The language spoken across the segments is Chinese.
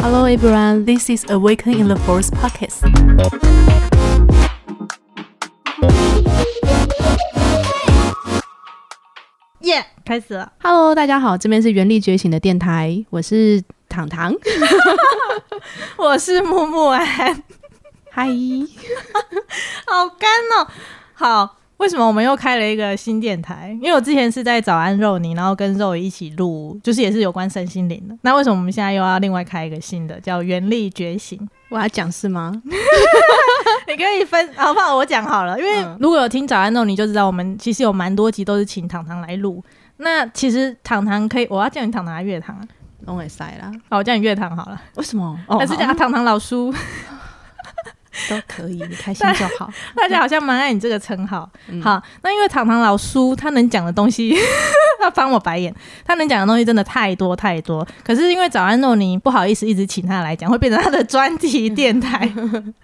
Hello everyone, this is Awakening in the Forest podcast. 耶，开始了。 Hello，大家好，这边是原力觉醒的电台，我是糖糖。我是木木安，嗨，好干哦。好， 为什么我们又开了一个新电台？因为我之前是在早安肉泥，然后跟肉姨一起录，就是也是有关身心灵的。那为什么我们现在又要另外开一个新的，叫原力觉醒？我要讲是吗？你可以分，好不好？我讲好了，因为嗯如果有听早安肉，你就知道我们其实有蛮多集都是请糖糖来录。那其实糖糖可以，我要叫你糖糖还是月糖啊？拢会塞啦。好，我叫你月糖好了，为什么？哦，还是叫糖糖老叔？都可以，你开心就好。大家好像蛮爱你这个称号。嗯好，那因为糖糖老叔他能讲的东西，他翻我白眼，他能讲的东西真的太多太多。可是因为早安诺尼不好意思一直请他来讲，会变成他的专题电台，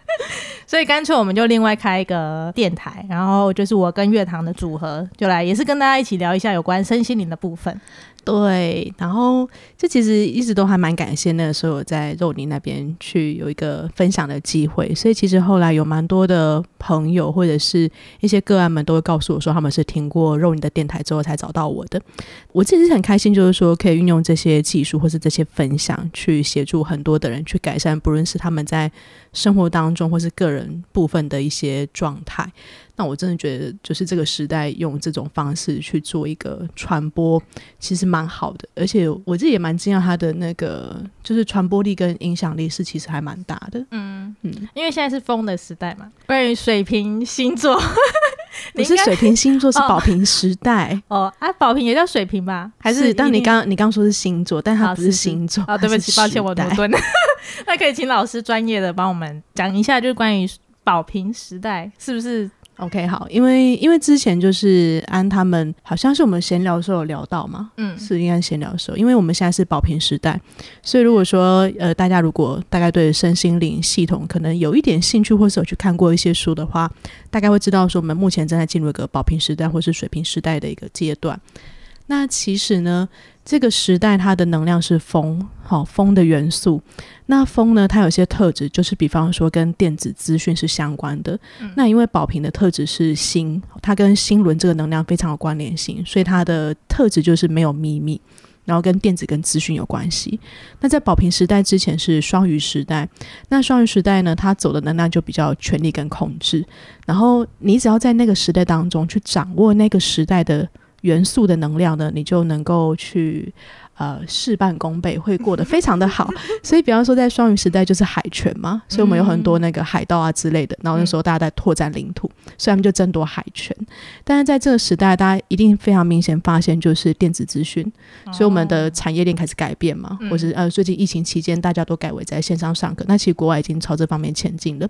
所以干脆我们就另外开一个电台，然后就是我跟乐堂的组合就来，也是跟大家一起聊一下有关身心灵的部分。对，然后这其实一直都还蛮感谢那个时候我在肉泥那边去有一个分享的机会，所以其实后来有蛮多的朋友或者是一些个案们都会告诉我说他们是听过肉泥的电台之后才找到我的。我自己是很开心，就是说可以运用这些技术或是这些分享去协助很多的人去改善，不论是他们在生活当中或是个人部分的一些状态。那我真的觉得，就是这个时代用这种方式去做一个传播，其实蛮好的。而且我自己也蛮惊讶，它的那个就是传播力跟影响力是其实还蛮大的。嗯嗯，因为现在是风的时代嘛，关于水瓶星座，不是水瓶星座，是哦宝瓶时代。哦啊，宝瓶也叫水瓶吧？还是，但你刚你刚说是星座，但它不是星座啊，对不起，抱歉，我读牛顿。那可以请老师专业的帮我们讲一下，就是关于宝瓶时代是不是？OK，好，因为因为之前就是安他们好像是我们闲聊的时候有聊到嘛，嗯，是应该闲聊的时候，因为我们现在是保平时代，所以如果说呃大家如果大概对身心灵系统可能有一点兴趣，或是有去看过一些书的话，大概会知道说我们目前正在进入一个保平时代或是水平时代的一个阶段。那其实呢，这个时代它的能量是风，好、风的元素。那风呢，它有些特质，就是比方说跟电子资讯是相关的。嗯那因为宝瓶的特质是星，它跟星轮这个能量非常有关联性，所以它的特质就是没有秘密，然后跟电子跟资讯有关系。那在宝瓶时代之前是双鱼时代，那双鱼时代呢，它走的能量就比较权力跟控制。然后你只要在那个时代当中去掌握那个时代的元素的能量呢，你就能够去呃事半功倍，会过得非常的好。所以，比方说在双鱼时代就是海权嘛，所以我们有很多那个海盗啊之类的。然后那时候大家在拓展领土，所以他们就争夺海权。但是在这个时代，大家一定非常明显发现就是电子资讯，所以我们的产业链开始改变嘛，嗯或是呃最近疫情期间大家都改为在线上上课，那其实国外已经朝这方面前进了。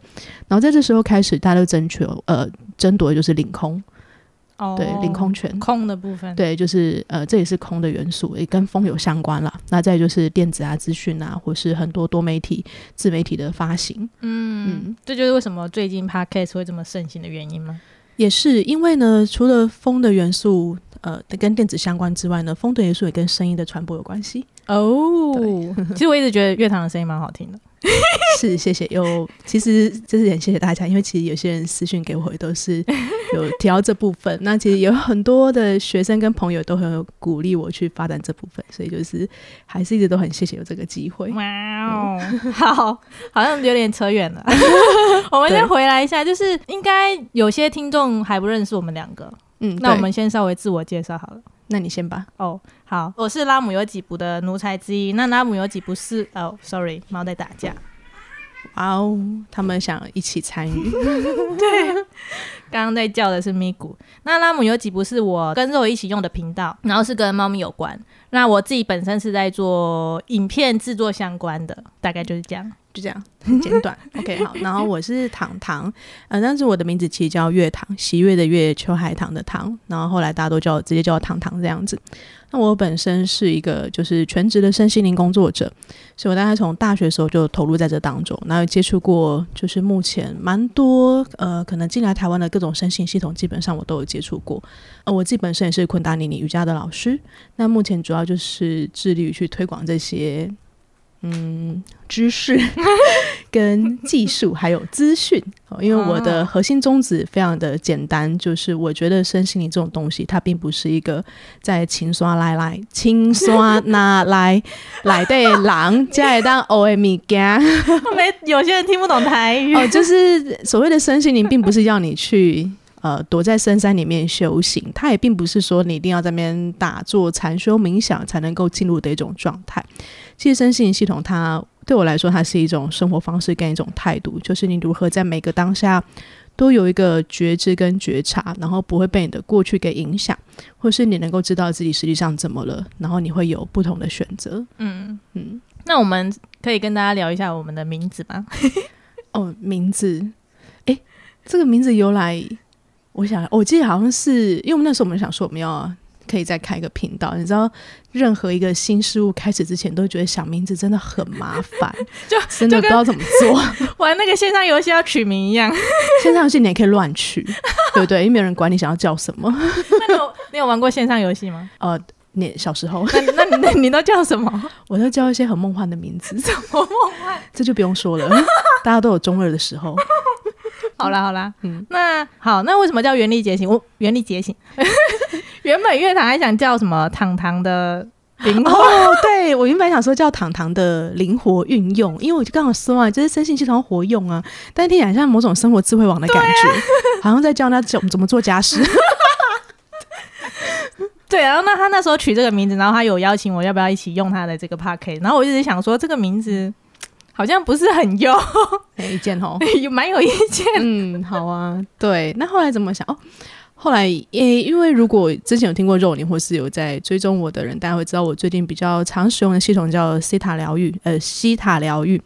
然后在这时候开始，大家都争取呃争夺的就是领空，哦对领空权。空的部分，，对，就是呃，这也是空的元素，也跟风有相关了。那再就是电子啊、资讯啊，或是很多多媒体、自媒体的发行，嗯嗯，这就是为什么最近 podcast 会这么盛行的原因吗？也是因为呢，除了风的元素，呃，跟电子相关之外呢，风的元素也跟声音的传播有关系。哦，其实我一直觉得乐堂的声音蛮好听的。是，谢谢。有，其实就是很谢谢大家，因为其实有些人私讯给我也都是 有提到这部分。那其实有很多的学生跟朋友都很有鼓励我去发展这部分，所以就是还是一直都很谢谢有这个机会。哇哦，好，好像有点扯远了。我们对先回来一下，就是应该有些听众还不认识我们两个，嗯，那我们先稍微自我介绍好了。那你先吧。哦，好，我是拉姆有几部的奴才之一。那拉姆有几部是哦，sorry，猫在打架。哇哦，他们想一起参与。对刚刚在叫的是咪咕。那拉姆有几部是我跟肉一起用的频道，然后是跟猫咪有关。那我自己本身是在做影片制作相关的，大概就是这样。就这样，很简短。OK，好。然后我是糖糖，呃，但是我的名字其实叫月糖，喜悦的月，秋海棠的棠。然后后来大家都叫我直接叫我糖糖这样子。那我本身是一个就是全职的身心灵工作者，所以我大概从大学的时候就投入在这当中，然后接触过就是目前蛮多呃可能进来台湾的各种身心系统，基本上我都有接触过。呃，我自己本身也是昆达尼尼瑜伽的老师，那目前主要就是致力于去推广这些嗯，知识 跟技术还有资讯。哦，因为我的核心宗旨非常的简单，就是我觉得身心灵这种东西，它并不是一个在轻刷来来轻刷拿来来对狼加一当 O M 米加。没有些人听不懂台语哦，就是所谓的身心灵，并不是要你去。呃，躲在深山里面修行，它也并不是说你一定要在那边打坐、禅修、冥想才能够进入的一种状态。其实，身心系统它对我来说，它是一种生活方式跟一种态度，就是你如何在每个当下都有一个觉知跟觉察，然后不会被你的过去给影响，或是你能够知道自己实际上怎么了，然后你会有不同的选择。嗯嗯，那我们可以跟大家聊一下我们的名字吗？哦，名字，哎，这个名字由来。我想，我记得好像是，因为我们那时候我们想说我们要可以再开一个频道。你知道，任何一个新事物开始之前，都觉得想名字真的很麻烦，就真的不知道怎么做。玩那个线上游戏要取名一样，线上游戏你也可以乱取，对不对？因为没有人管你想要叫什么。那你有你有玩过线上游戏吗？呃，你小时候，那那你你都叫什么？我都叫一些很梦幻的名字，什么梦幻？这就不用说了，大家都有中二的时候。好啦好啦，嗯，那好，那为什么叫原力觉醒？我原力觉醒，原本乐坛还想叫什么糖糖的灵活，对我原本想说叫糖糖的灵活运用，因为我就刚好说啊，就是身心系统活用啊，但听起来像某种生活智慧网的感觉，好像在教他怎怎么做家事。对，然后那他那时候取这个名字，然后他有邀请我要不要一起用他的这个 p a r k 然后我一直想说这个名字。好像不是很有 意见哦，有蛮有意见。嗯，好啊，对。那后来怎么想？哦，后来，诶，因为如果之前有听过肉林，或是有在追踪我的人，大家会知道我最近比较常使用的系统叫西塔疗愈，呃，西塔疗愈。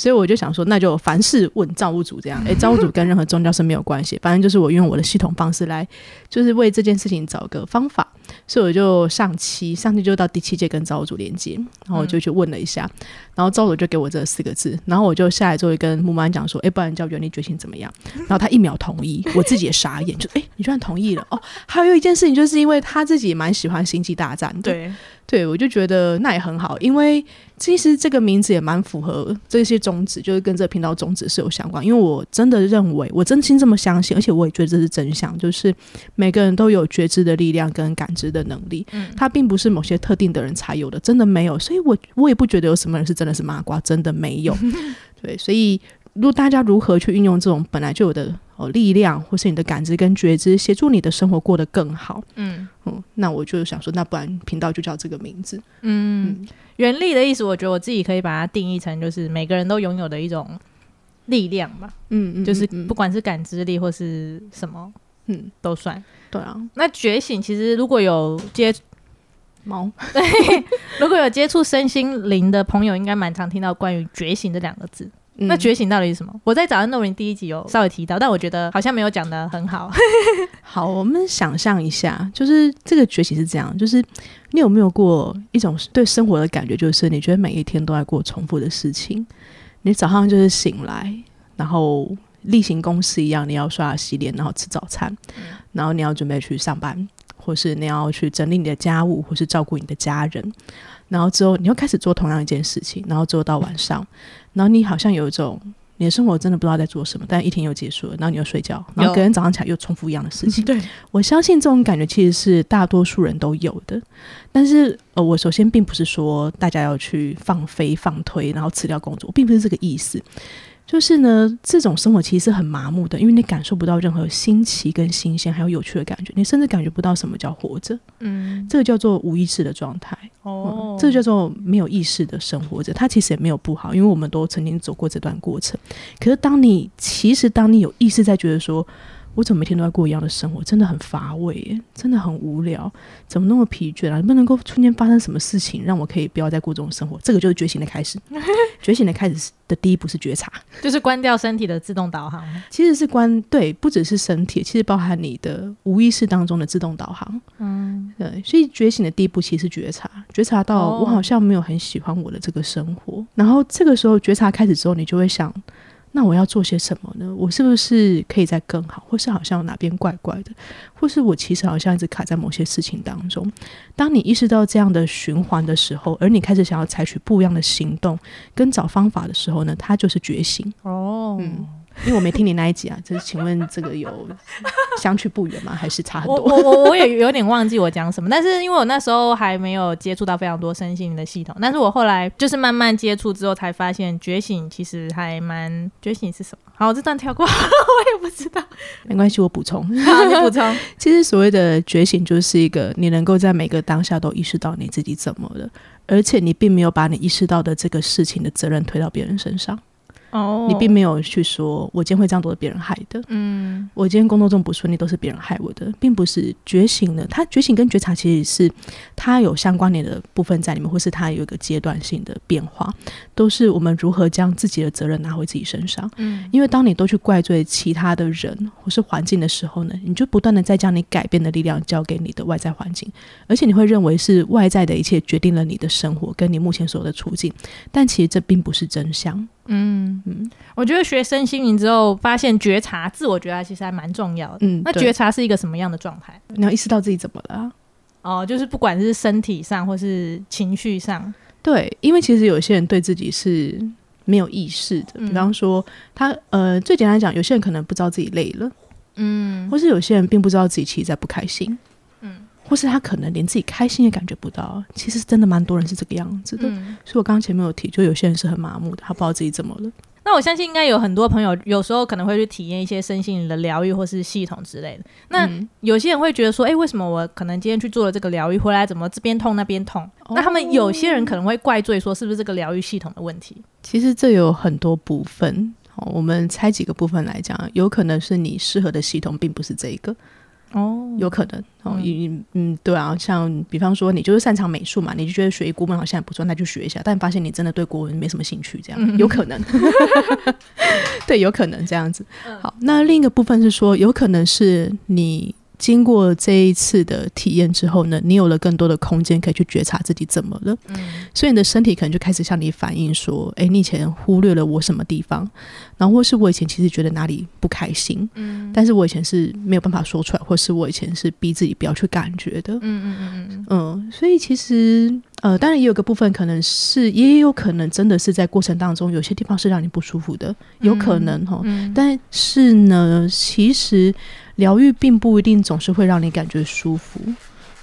所以我就想说，那就凡事问造物主这样。诶，造物主跟任何宗教是没有关系，反正就是我用我的系统方式来，就是为这件事情找个方法。所以我就上期，上期就到第七届跟造物主连接，然后我就去问了一下，然后造物主就给我这四个字，然后我就下来之后跟木曼讲说，诶，不然叫原力觉醒怎么样？然后他一秒同意，我自己也傻眼，就诶，你居然同意了哦。还有一件事情，就是因为他自己也蛮喜欢星际大战，对。对，我就觉得那也很好，因为其实这个名字也蛮符合这些宗旨，就是跟这个频道宗旨是有相关。因为我真的认为，我真心这么相信，而且我也觉得这是真相，就是每个人都有觉知的力量跟感知的能力，嗯，它并不是某些特定的人才有的，真的没有。所以我我也不觉得有什么人是真的是麻瓜，真的没有。对，所以。如果大家如何去运用这种本来就有的哦力量，或是你的感知跟觉知，协助你的生活过得更好，嗯嗯，那我就想说，那不然频道就叫这个名字。嗯，原力的意思，我觉得我自己可以把它定义成，就是每个人都拥有的一种力量吧。嗯嗯，就是不管是感知力或是什么，嗯，都算。对啊，那觉醒其实如果有接猫，对，如果有接触身心灵的朋友，应该蛮常听到关于觉醒这两个字。那觉醒到底是什么？我在早上诺林第一集有稍微提到，但我觉得好像没有讲的很好。好，我们想象一下，就是这个觉醒是这样，就是你有没有过一种对生活的感觉，就是你觉得每一天都在过重复的事情。你早上就是醒来，然后例行公事一样，你要刷牙洗脸，然后吃早餐，然后你要准备去上班，或是你要去整理你的家务，或是照顾你的家人。然后之后，你又开始做同样一件事情，然后做到晚上，然后你好像有一种你的生活真的不知道在做什么，但一天又结束了，然后你又睡觉，然后隔天早上起来又重复一样的事情。对我相信这种感觉其实是大多数人都有的，但是呃，我首先并不是说大家要去放飞放推，然后辞掉工作，并不是这个意思。就是呢，这种生活其实是很麻木的，因为你感受不到任何新奇跟新鲜，还有有趣的感觉，你甚至感觉不到什么叫活着。嗯，这个叫做无意识的状态。哦，这个叫做没有意识的生活着。它其实也没有不好，因为我们都曾经走过这段过程。可是当你其实当你有意识在觉得说。我怎么每天都在过一样的生活？真的很乏味，真的很无聊，怎么那么疲倦啊？能不能够瞬间发生什么事情，让我可以不要再过这种生活？这个就是觉醒的开始。觉醒的开始的第一步是觉察，就是关掉身体的自动导航。其实是关对，不只是身体，其实包含你的无意识当中的自动导航。嗯，对。所以觉醒的第一步其实是觉察，觉察到我好像没有很喜欢我的这个生活。然后这个时候觉察开始之后，你就会想。那我要做些什么呢？我是不是可以再更好，或是好像哪边怪怪的，或是我其实好像一直卡在某些事情当中？当你意识到这样的循环的时候，而你开始想要采取不一样的行动跟找方法的时候呢，它就是觉醒。哦，嗯，因为我没听你那一集啊，就是请问这个有相去不远吗？还是差很多？我我我也有点忘记我讲什么，但是因为我那时候还没有接触到非常多身心灵的系统，但是我后来就是慢慢接触之后，才发现觉醒其实还蛮觉醒是什么？好，这段跳过，我也不知道。没关系，我补充。好，你补充。其实所谓的觉醒，就是一个你能够在每个当下都意识到你自己怎么了，而且你并没有把你意识到的这个事情的责任推到别人身上。哦你并没有去说，我今天会这样都是别人害的，嗯我今天工作中不顺利都是别人害我的，并不是觉醒了。他觉醒跟觉察其实是它有相关联的部分在里面，或是它有一个阶段性的变化，都是我们如何将自己的责任拿回自己身上。嗯因为当你都去怪罪其他的人或是环境的时候呢，你就不断的在将你改变的力量交给你的外在环境，而且你会认为是外在的一切决定了你的生活跟你目前所有的处境，但其实这并不是真相。嗯。嗯，我觉得学身心灵之后，发现觉察、自我觉察其实还蛮重要的。嗯，那觉察是一个什么样的状态？你要意识到自己怎么了啊、哦，就是不管是身体上或是情绪上，对，因为其实有些人对自己是没有意识的，嗯。比方说他呃，最简单来讲，有些人可能不知道自己累了，嗯。或是有些人并不知道自己其实在不开心，嗯或是他可能连自己开心也感觉不到。其实真的蛮多人是这个样子的。嗯。所以我刚刚前面有提，就有些人是很麻木的，他不知道自己怎么了。那我相信应该有很多朋友，有时候可能会去体验一些身心灵的疗愈或是系统之类的。那嗯有些人会觉得说，哎、为什么我可能今天去做了这个疗愈，回来怎么这边痛那边痛？那他们有些人可能会怪罪说，是不是这个疗愈系统的问题？其实这有很多部分。哦，我们拆几个部分来讲，有可能是你适合的系统并不是这一个，哦，有可能哦，嗯。嗯嗯，对啊，像比方说你就是擅长美术嘛，你就觉得学国文好像也不错，那就学一下，但发现你真的对国文没什么兴趣，这样、嗯。有可能，对，有可能这样子。嗯。好，那另一个部分是说，有可能是你经过这一次的体验之后呢，你有了更多的空间可以去觉察自己怎么了，嗯。所以你的身体可能就开始向你反映说，哎，你以前忽略了我什么地方，然后或是我以前其实觉得哪里不开心，嗯。但是我以前是没有办法说出来，或是我以前是逼自己不要去感觉的。嗯嗯嗯嗯嗯，所以其实呃，当然也有个部分可能是，也有可能真的是在过程当中有些地方是让你不舒服的，有可能哈。嗯。但是呢，其实疗愈并不一定总是会让你感觉舒服。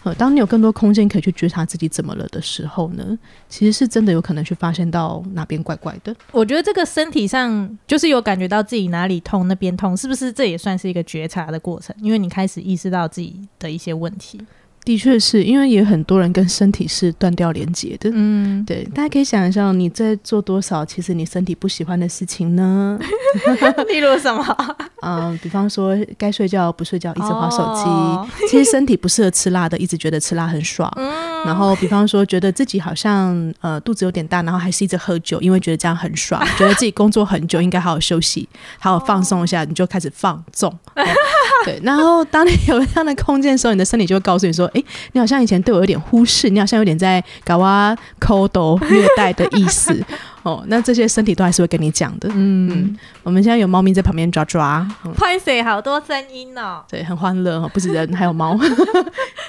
呃，当你有更多空间可以去觉察自己怎么了的时候呢，其实是真的有可能去发现到哪边怪怪的。我觉得这个身体上就是有感觉到自己哪里痛，那边痛，是不是这也算是一个觉察的过程？因为你开始意识到自己的一些问题。的确是因为也有很多人跟身体是断掉连接的。嗯，对，大家可以想一下，你在做多少其实你身体不喜欢的事情呢？例如什么？嗯，比方说该睡觉不睡觉，一直划手机。哦其实身体不适合吃辣的，一直觉得吃辣很爽。嗯然后，比方说觉得自己好像呃肚子有点大，然后还是一直喝酒，因为觉得这样很爽，觉得自己工作很久，应该好好休息，好好放松一下，你就开始放纵。哦 对，然后当你有这样的空间的时候，你的身体就会告诉你说：“哎，你好像以前对我有点忽视，你好像有点在搞我抠斗虐待的意思。”哦，那这些身体都还是会跟你讲的。嗯，嗯，我们现在有猫咪在旁边抓抓，嗯拍谁好多声音哦。对，很欢乐哦，不止人，还有猫，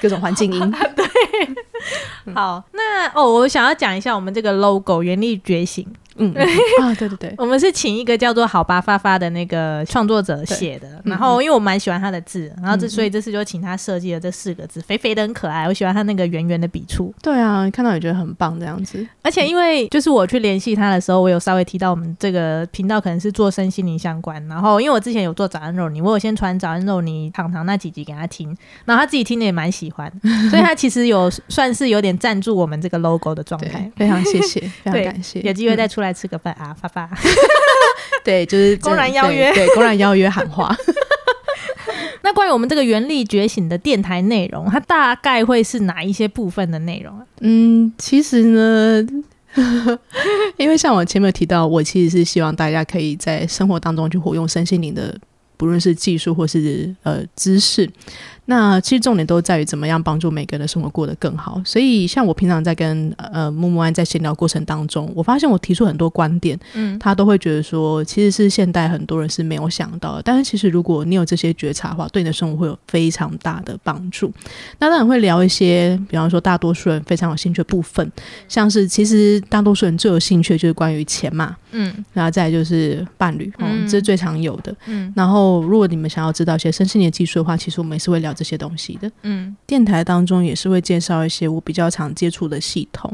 各种环境音。好，那哦，我想要讲一下我们这个 logo“ 原力觉醒。嗯对对对”，，我们是请一个叫做好吧发发的那个创作者写的。嗯然后，因为我蛮喜欢他的字，然后这嗯所以这次就请他设计了这四个字，肥肥的很可爱。我喜欢他那个圆圆的笔触。对啊，看到也觉得很棒，这样子。而且因为就是我去联系他的时候，我有稍微提到我们这个频道可能是做身心灵相关，然后因为我之前有做早安肉泥，我有先传早安肉泥糖糖那几集给他听，然后他自己听的也蛮喜欢，所以他其实有算是有点赞助我们这个 logo 的状态。，非常谢谢，非常感谢。有机会再嗯出来吃个饭啊，发发。对，就是公然邀约对，公然邀约喊话。那关于我们这个原力觉醒的电台内容，它大概会是哪一些部分的内容啊？嗯，其实呢。因为像我前面有提到，我其实是希望大家可以在生活当中去活用身心灵的，不论是技术或是呃知识。那其实重点都在于怎么样帮助每个人的生活过得更好。所以，像我平常在跟呃木木安在闲聊过程当中，我发现我提出很多观点，嗯，他都会觉得说，其实是现代很多人是没有想到的。但是，其实如果你有这些觉察的话，对你的生活会有非常大的帮助。那当然会聊一些，比方说大多数人非常有兴趣的部分，像是其实大多数人最有兴趣的就是关于钱嘛，嗯，然后再就是伴侣，嗯，这是最常有的，嗯。然后，如果你们想要知道一些身心灵技术的话，其实我们也是会聊。这些东西的，嗯，电台当中也是会介绍一些我比较常接触的系统。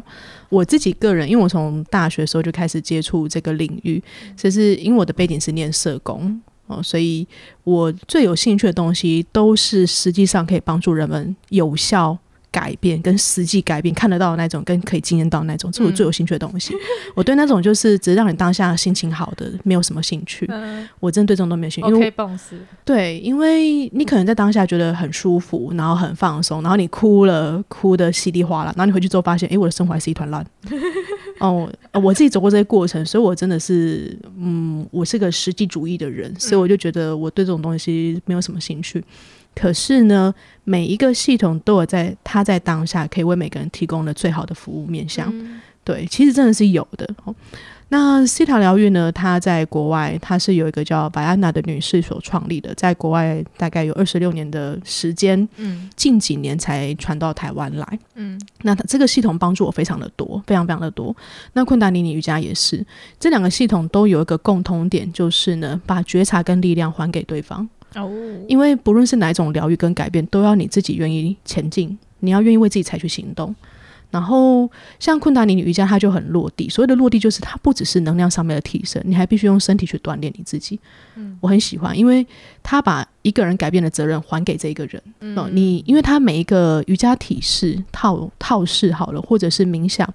我自己个人，因为我从大学的时候就开始接触这个领域，其实因为我的背景是念社工哦，所以我最有兴趣的东西都是实际上可以帮助人们有效。改变跟实际改变看得到的那种，跟可以经验到那种，这是我最有兴趣的东西。我对那种就是只是让你当下心情好的，没有什么兴趣。我真的对这种都没有兴趣。OK。对，因为你可能在当下觉得很舒服，然后很放松，然后你哭了，哭的稀里哗啦，然后你回去之后发现，哎，我的生活还是一团乱。哦，我自己走过这些过程，所以我真的是，嗯，我是个实际主义的人，所以我就觉得我对这种东西没有什么兴趣。可是呢，每一个系统都有在它在当下可以为每个人提供的最好的服务面向。对，其实真的是有的。那西塔疗愈呢？它在国外，它是有一个叫白安娜的女士所创立的，在国外大概有二十六年的时间。嗯，近几年才传到台湾来。嗯，那它这个系统帮助我非常的多，非常非常的多。那昆达尼尼瑜伽也是，这两个系统都有一个共同点，就是呢，把觉察跟力量还给对方。哦，因为不论是哪一种疗愈跟改变，都要你自己愿意前进，你要愿意为自己采取行动。然后像昆达尼尼瑜伽，它就很落地。所谓的落地，就是它不只是能量上面的提升，你还必须用身体去锻炼你自己。嗯，我很喜欢，因为他把。一个人改变的责任还给这一个人。哦，你因为他每一个瑜伽体式套套式好了，或者是冥想，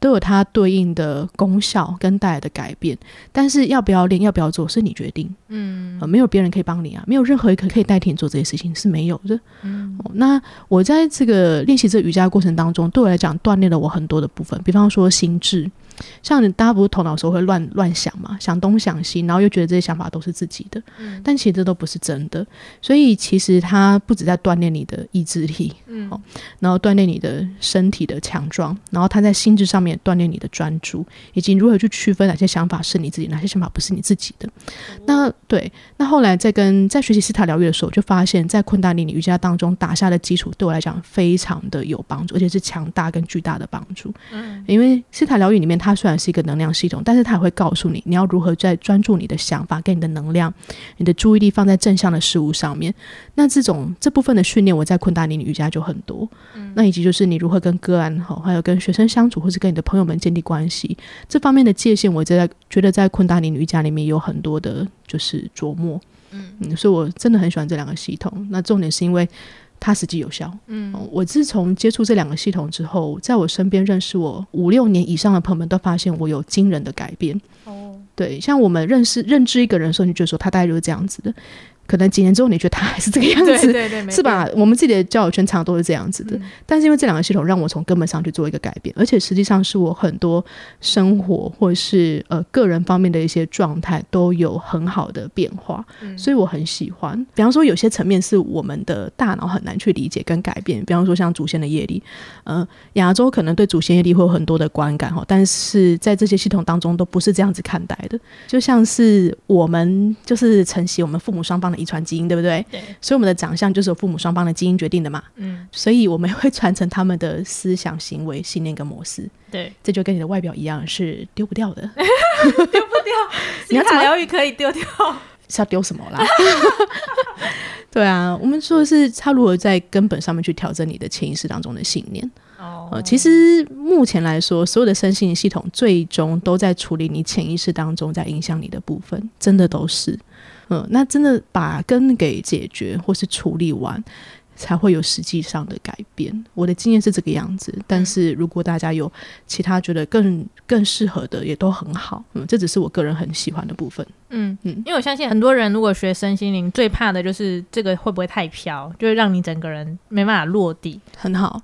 都有它对应的功效跟带来的改变。但是要不要练，要不要做，是你决定。嗯，没有别人可以帮你啊，没有任何一个可以代替你做这些事情是没有的。嗯，那我在这个练习这瑜伽过程当中，对我来讲锻炼了我很多的部分，比方说心智。像你大家不是头脑时候会乱乱想嘛，想东想西，然后又觉得这些想法都是自己的，嗯，但其实这都不是真的。所以其实它不止在锻炼你的意志力，嗯，然后锻炼你的身体的强壮，然后它在心智上面锻炼你的专注，以及如何去区分哪些想法是你自己，哪些想法不是你自己的。那对，那后来在跟在学习斯塔疗愈的时候，就发现，在昆达里尼瑜伽当中打下的基础，对我来讲非常的有帮助，而且是强大跟巨大的帮助。嗯，因为斯塔疗愈里面它。它虽然是一个能量系统，但是它会告诉你你要如何在专注你的想法跟你的能量、你的注意力放在正向的事物上面。那这种这部分的训练，我在昆达尼瑜伽就很多。那以及就是你如何跟个案哈，还有跟学生相处，或是跟你的朋友们建立关系这方面的界限，我在觉得在昆达尼瑜伽里面有很多的就是琢磨。嗯嗯，所以我真的很喜欢这两个系统。那重点是因为。它实际有效。嗯，我自从接触这两个系统之后，在我身边认识我五六年以上的朋友们都发现我有惊人的改变。哦，对，像我们认识认知一个人的时候，你就说他大概就是这样子的。可能几年之后，你觉得他还是这个样子，对对对，是吧？我们自己的交友圈常常都是这样子的。但是因为这两个系统让我从根本上去做一个改变，而且实际上是我很多生活或是呃个人方面的一些状态都有很好的变化，所以我很喜欢。比方说，有些层面是我们的大脑很难去理解跟改变，比方说像祖先的业力，呃，亚洲可能对祖先业力会有很多的观感哈，但是在这些系统当中都不是这样子看待的。就像是我们就是承袭我们父母双方的。遗传基因对不对？对，所以我们的长相就是由父母双方的基因决定的嘛。嗯，所以我们会传承他们的思想、行为、信念跟模式。对，这就跟你的外表一样，是丢不掉的。丢不掉，你要疗愈可以丢掉，是要丢什么啦？对啊，我们说的是他如何在根本上面去调整你的潜意识当中的信念。哦，其实目前来说，所有的身心系统最终都在处理你潜意识当中在影响你的部分，真的都是。嗯，那真的把根给解决或是处理完，才会有实际上的改变。我的经验是这个样子，但是如果大家有其他觉得更更适合的，也都很好。嗯，这只是我个人很喜欢的部分。嗯嗯，因为我相信很多人如果学身心灵，最怕的就是这个会不会太飘，就会让你整个人没办法落地。很好，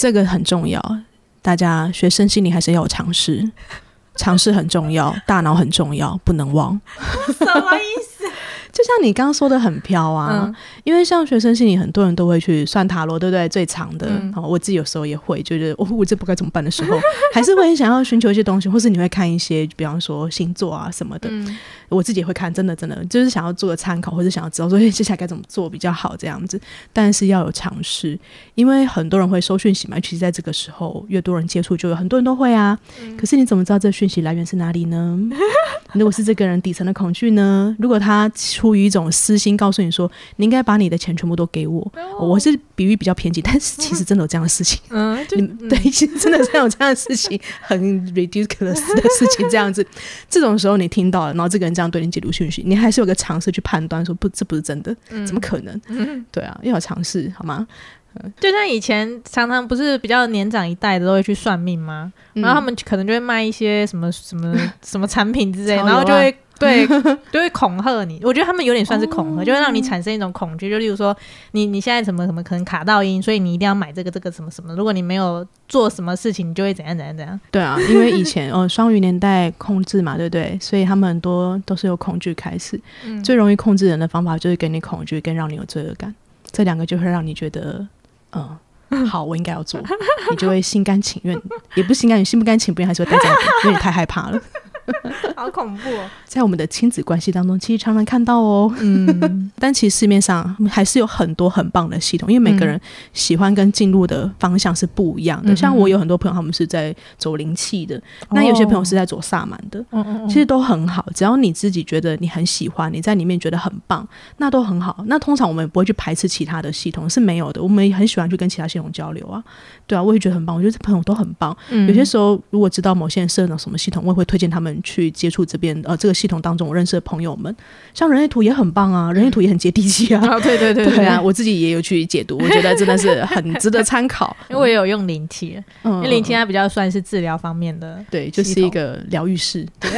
这个很重要。大家学身心灵还是要有尝试，尝试很重要，大脑很重要，不能忘。什么意思？就像你刚刚说的很飘啊，嗯因为像学生心里，很多人都会去算塔罗，对不对？最长的，嗯哦，我自己有时候也会，就觉得哦，我这不该怎么办的时候，还是会很想要寻求一些东西，或是你会看一些，比方说星座啊什么的。嗯我自己也会看，真的真的就是想要做个参考，或者想要知道说，哎，接下来该怎么做比较好这样子。但是要有尝试，因为很多人会收讯息嘛，其实在这个时候，越多人接触，就有很多人都会啊。可是你怎么知道这讯息来源是哪里呢？如果是这个人底层的恐惧呢？如果他出于一种私心告诉你说，你应该把你的钱全部都给我，我是比喻比较偏激，但是其实真的有这样的事情。嗯，对，其实真的是有这样的事情，很 ridiculous 的事情，这样子，这种时候你听到了，然后这个人这样对你解读讯息，你还是有个尝试去判断，说不，这不是真的，怎么可能？对啊，要有尝试，好吗？就像以前常常不是比较年长一代的都会去算命吗？嗯然后他们可能就会卖一些什么什么 什么产品之类，啊然后就会对 就会恐吓你。我觉得他们有点算是恐哦吓，就会让你产生一种恐惧。就例如说，你你现在什么什么可能卡到音，所以你一定要买这个这个什么什么。如果你没有做什么事情，你就会怎样怎样怎样。对啊，因为以前哦，双鱼年代控制嘛，对不对？所以他们很多都是由恐惧开始，嗯最容易控制人的方法就是给你恐惧，跟让你有罪恶感，这两个就会让你觉得，嗯。好，我应该要做，你就会心甘情愿，也不心甘心不甘情不愿，还是会待在那边，因为你太害怕了。好恐怖哦！在我们的亲子关系当中，其实常常看到哦。嗯，但其实市面上还是有很多很棒的系统，因为每个人喜欢跟进入的方向是不一样的。嗯像我有很多朋友，他们是在走灵气的，那有些朋友是在走萨满的，嗯嗯其实都很好。只要你自己觉得你很喜欢，你在里面觉得很棒，那都很好。那通常我们也不会去排斥其他的系统，是没有的。我们也很喜欢去跟其他系统交流啊，对啊，我也觉得很棒。我觉得这朋友都很棒。嗯有些时候，如果知道某些人设了什么系统，我也会推荐他们去接触这边呃这个系统当中我认识的朋友们。像人类图也很棒啊，人类图也很接地气啊。啊，对对对 对啊，，我自己也有去解读，我觉得真的是很值得参考。因 为我也有用灵气，嗯因为灵气它比较算是治疗方面的，对，就是一个疗愈室。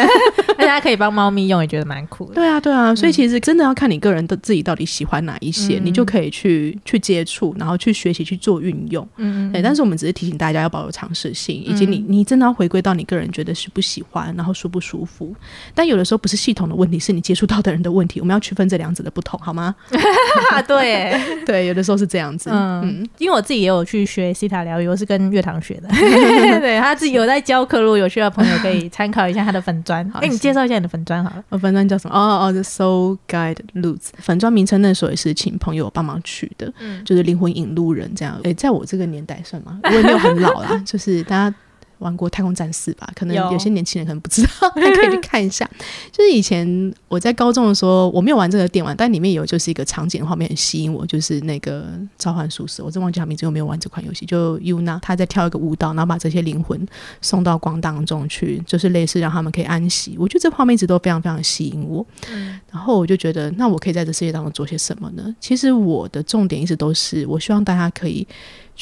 而且它可以帮猫咪用，也觉得蛮酷的。对啊，对啊，所以其实真的要看你个人的自己到底喜欢哪一些，嗯你就可以去去接触，然后去学习去做运用。嗯，嗯对，但是我们只是提醒大家要保有尝试性，以及你你真的要回归到你个人觉得喜不喜欢，然后舒不舒服。但有的时候不是系统的问题，是你接触到的人的问题。我们要区分这两者的不同，好吗？啊，对，对，有的时候是这样子。嗯嗯，因为我自己也有去学西塔疗愈，我是跟乐堂学的，对他自己有在教课，如果有需要的朋友可以参考一下他的粉砖。好哎，你介绍一下你的粉砖好了。我粉砖叫什么？哦哦哦，The Soul Guide Lutz。粉砖名称那时候也是请朋友帮忙取的，嗯就是灵魂引路人这样。诶，在我这个年代算吗？我也没有很老啦，就是大家。玩过太空战士吧？可能有有些年轻人可能不知道，还可以去看一下。就是以前我在高中的时候，我没有玩这个电玩，但里面有就是一个场景的画面很吸引我，就是那个召唤术士，我真忘记他名字，我没有玩这款游戏。就 Yuna 她在跳一个舞蹈，然后把这些灵魂送到光当中去，就是类似让他们可以安息。我觉得这画面一直都非常非常吸引我。嗯然后我就觉得，那我可以在这世界当中做些什么呢？其实我的重点一直都是，我希望大家可以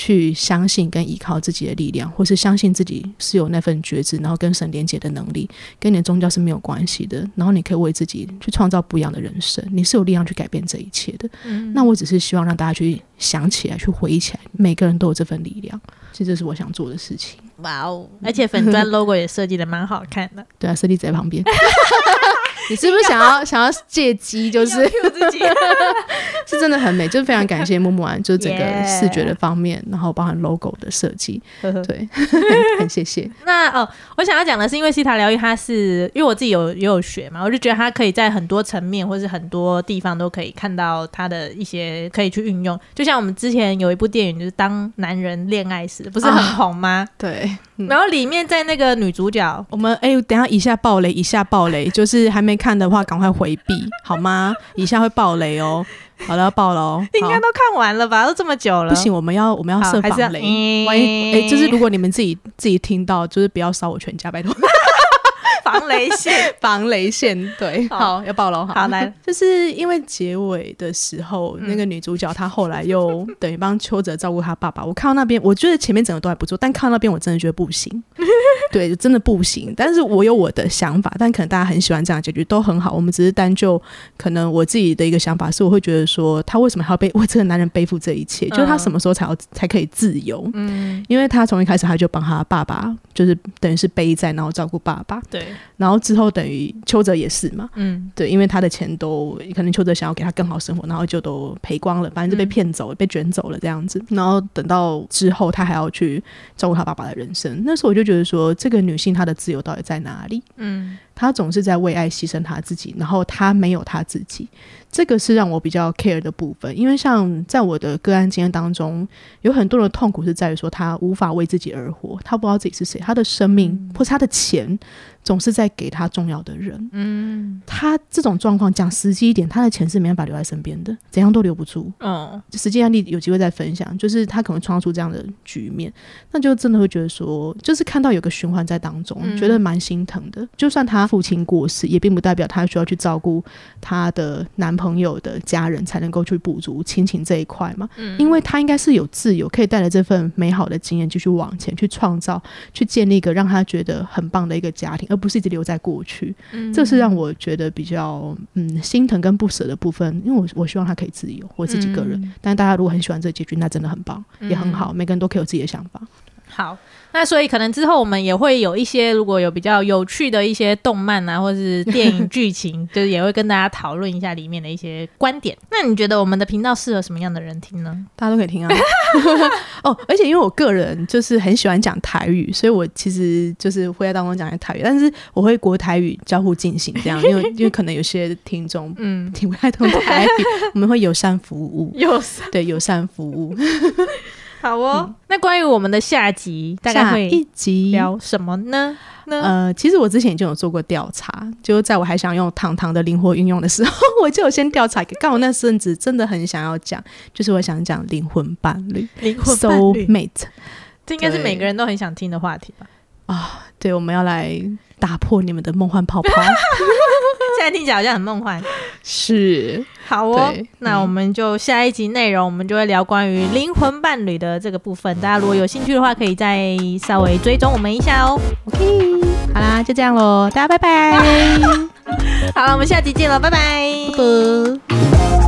去相信跟依靠自己的力量，或是相信自己是有那份觉知，然后跟神连接的能力，跟你的宗教是没有关系的。然后你可以为自己去创造不一样的人生，你是有力量去改变这一切的。嗯那我只是希望让大家去想起来，去回忆起来，每个人都有这份力量。其实这是我想做的事情。哇哦，而且粉砖 logo 也设计的蛮好看的，对啊，设计在旁边。你是不是想要想要借机，就是 自己。是真的很美，就是非常感谢木木安，就是整个视觉的方面然后包含 logo 的设计，对，很谢谢。那哦，我想要讲的是，因为西塔疗愈它是因为我自己有也有学嘛，我就觉得它可以在很多层面或是很多地方都可以看到它的一些可以去运用。就像我们之前有一部电影，就是《当男人恋爱时》，不是很红吗？对，嗯然后里面在那个女主角，我们哎、等一下一下暴雷，一下暴雷，就是还没看的话，赶快回避 好吗？以下会爆雷哦。好了，要爆了哦。应该都看完了吧？都这么久了，不行，我们要我们要设防雷，嗯万一哎、就是如果你们自己自己听到，就是不要烧我全家，拜托。防雷线。防雷线，对，好好，要爆了，好来，就是因为结尾的时候，嗯那个女主角她后来又等于帮邱泽照顾她爸爸。我看到那边，我觉得前面整个都还不错，但看到那边我真的觉得不行，对，真的不行。但是我有我的想法，但可能大家很喜欢这样的结局，都很好。我们只是单就可能我自己的一个想法是，我会觉得说，他为什么还要背 为这个男人背负这一切？就是他什么时候才要才可以自由？嗯因为他从一开始他就帮他爸爸，就是等于是背债，然后照顾爸爸。对，然后之后等于邱泽也是嘛，嗯对，因为他的钱都可能邱泽想要给他更好生活，然后就都赔光了，反正就被骗走了，被卷走了这样子。然后等到之后，他还要去照顾他爸爸的人生，那时候我就觉得说，这个女性她的自由到底在哪里？嗯她总是在为爱牺牲她自己，然后她没有她自己，这个是让我比较 care 的部分。因为像在我的个案经验当中，有很多的痛苦是在于说，他无法为自己而活，他不知道自己是谁，他的生命或是他的钱总是在给他重要的人。嗯他这种状况讲实际一点，他的钱是没办法留在身边的，怎样都留不住。嗯实际案例有机会再分享，就是他可能创造出这样的局面，那就真的会觉得说，就是看到有个循环在当中，嗯觉得蛮心疼的。就算他父亲过世，也并不代表他需要去照顾他的男朋友的家人才能够去补足亲情这一块嘛。嗯因为他应该是有自由，可以带着这份美好的经验继续往前去创造，去建立一个让他觉得很棒的一个家庭，而不是一直留在过去。嗯这是让我觉得比较嗯心疼跟不舍的部分，因为我我希望他可以自由，我自己个人。嗯但大家如果很喜欢这个结局，那真的很棒，也很好，每个人都可以有自己的想法。好，那所以可能之后我们也会有一些，如果有比较有趣的一些动漫啊，或是电影剧情，就是也会跟大家讨论一下里面的一些观点。那你觉得我们的频道适合什么样的人听呢？大家都可以听啊。哦，而且因为我个人就是很喜欢讲台语，所以我其实就是会在当中讲台语，但是我会国台语交互进行这样，因为 因为可能有些听众嗯，听不太懂台语，我们会友善服务，友善对友善服务。好哦。那关于我们的下集，大概下会一集聊什么呢？呢？呃，其实我之前已经有做过调查，就在我还想用糖糖的灵活运用的时候，我就有先调查。刚好那阵子真的很想要讲，就是我想讲灵魂伴侣灵魂伴侣，（soul mate）。这应该是每个人都很想听的话题吧？啊对，我们要来打破你们的梦幻泡泡。现在听起来好像很梦幻。是，好哦，那我们就下一集内容，我们就会聊关于灵魂伴侣的这个部分。大家如果有兴趣的话，可以再稍微追踪我们一下哦。OK，好啦，就这样喽，大家拜拜，好了，我们下集见了，拜拜。啵啵。